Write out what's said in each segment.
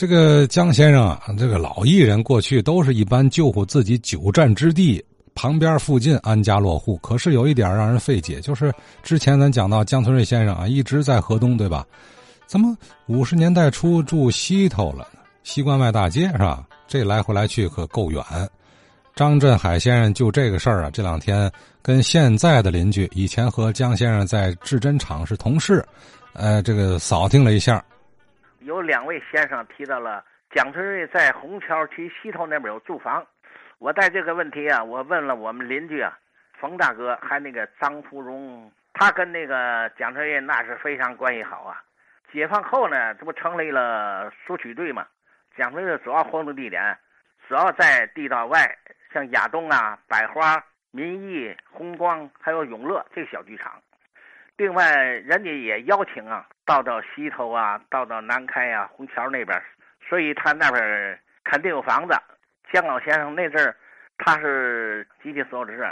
这个江先生啊，这个老艺人过去都是一般救护自己久战之地旁边附近安家落户。可是有一点让人费解，就是之前咱讲到江存瑞先生啊，一直在河东，对吧？怎么五十年代初住西头了？西关外大街是吧？这来回来去可够远。张振海先生就这个事儿啊，这两天跟现在的邻居，以前和江先生在制针厂是同事，呃，这个扫听了一下。有两位先生提到了蒋春瑞在虹桥区西头那边有住房，我带这个问题啊，我问了我们邻居啊，冯大哥还那个张福荣，他跟那个蒋春瑞那是非常关系好啊。解放后呢，这不成立了苏区队嘛？蒋春瑞主要活动地点主要在地道外，像亚东啊、百花、民艺、红光，还有永乐这个小剧场。另外，人家也邀请啊，到到西头啊，到到南开啊、虹桥那边，所以他那边肯定有房子。姜老先生那阵儿，他是集体所有制，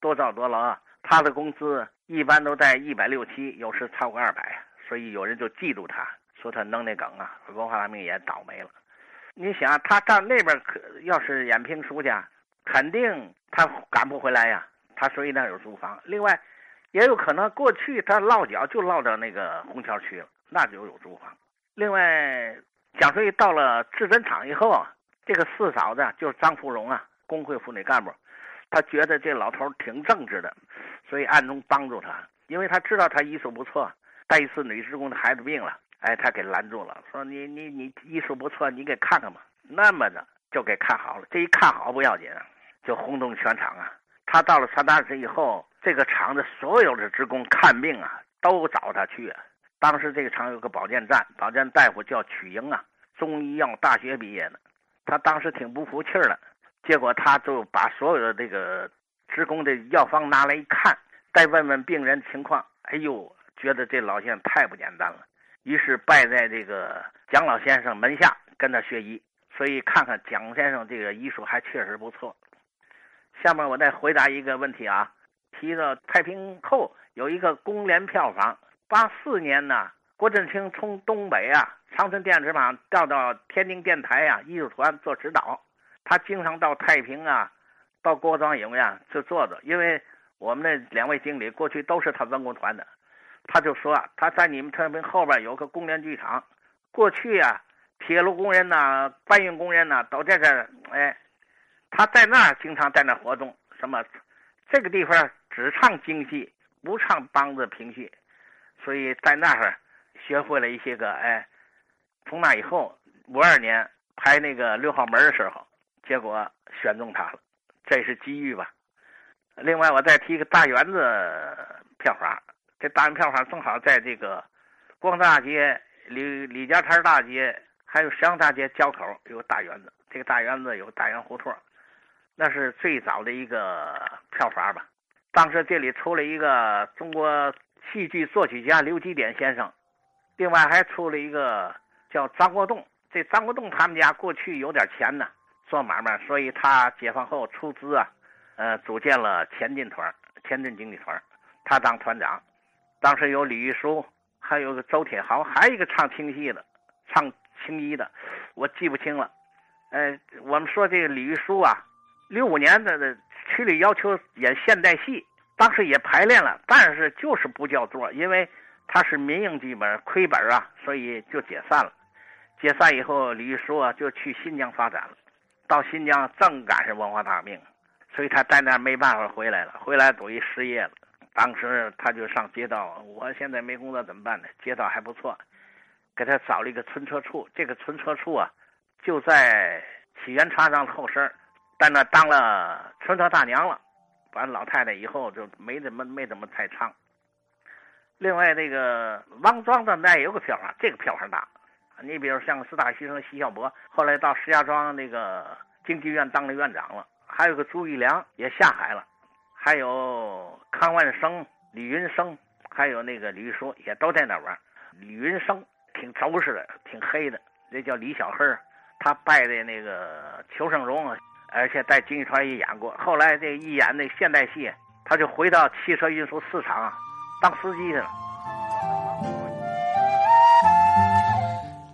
多造多劳，他的工资一般都在一百六七，有时超过二百，所以有人就嫉妒他，说他弄那梗啊。文化大革命也倒霉了。你想，他到那边可要是演评书去，肯定他赶不回来呀。他所以那有租房。另外。也有可能过去他落脚就落到那个虹桥区了，那就有住房。另外，蒋瑞到了制针厂以后啊，这个四嫂子就是张芙蓉啊，工会妇女干部，他觉得这老头挺正直的，所以暗中帮助他。因为他知道他医术不错，带一次女职工的孩子病了，哎，他给拦住了，说你你你医术不错，你给看看吧。那么的就给看好了。这一看好不要紧，就轰动全场啊。他到了传达室以后。这个厂的所有的职工看病啊，都找他去。当时这个厂有个保健站，保健大夫叫曲英啊，中医药大学毕业的。他当时挺不服气的，结果他就把所有的这个职工的药方拿来一看，再问问病人情况。哎呦，觉得这老先生太不简单了，于是拜在这个蒋老先生门下跟他学医。所以看看蒋先生这个医术还确实不错。下面我再回答一个问题啊。提到太平后有一个公联票房，八四年呢，郭振清从东北啊长春电视厂调到天津电台啊艺术团做指导，他经常到太平啊，到郭庄影院去坐着，因为我们那两位经理过去都是他文工团的，他就说啊他在你们太平后边有个公联剧场，过去啊铁路工人呐、搬运工人呐都在这，哎，他在那儿经常在那活动，什么这个地方。只唱京戏，不唱梆子评戏，所以在那儿学会了一些个哎。从那以后，五二年拍那个六号门的时候，结果选中他了，这是机遇吧。另外，我再提一个大园子票房，这大园票房正好在这个光大街、李李家摊大街还有阳大街交口有大园子。这个大园子有大园胡同，那是最早的一个票房吧。当时这里出了一个中国戏剧作曲家刘基典先生，另外还出了一个叫张国栋。这张国栋他们家过去有点钱呢，做买卖，所以他解放后出资啊，呃，组建了前进团、前进经济团，他当团长。当时有李玉书，还有个周铁豪，还有一个唱青戏的，唱青衣的，我记不清了。呃，我们说这个李玉书啊，六五年的的。区里要求演现代戏，当时也排练了，但是就是不叫座，因为他是民营剧本亏本啊，所以就解散了。解散以后，李玉书啊就去新疆发展了。到新疆正赶上文化大革命，所以他在那没办法回来了，回来等于失业了。当时他就上街道，我现在没工作怎么办呢？街道还不错，给他找了一个存车处。这个存车处啊，就在起源茶庄后身在那当了村车大娘了，完老太太以后就没怎么没怎么太唱。另外，那个王庄的那也有个票房，这个票房大。你比如像四大学生徐孝伯，后来到石家庄那个京剧院当了院长了。还有个朱玉良也下海了，还有康万生、李云生，还有那个李玉书也都在那玩。李云生挺轴实的，挺黑的，那叫李小黑他拜的那个裘盛戎。而且在京剧团也演过，后来这一演那现代戏，他就回到汽车运输市场当司机去了。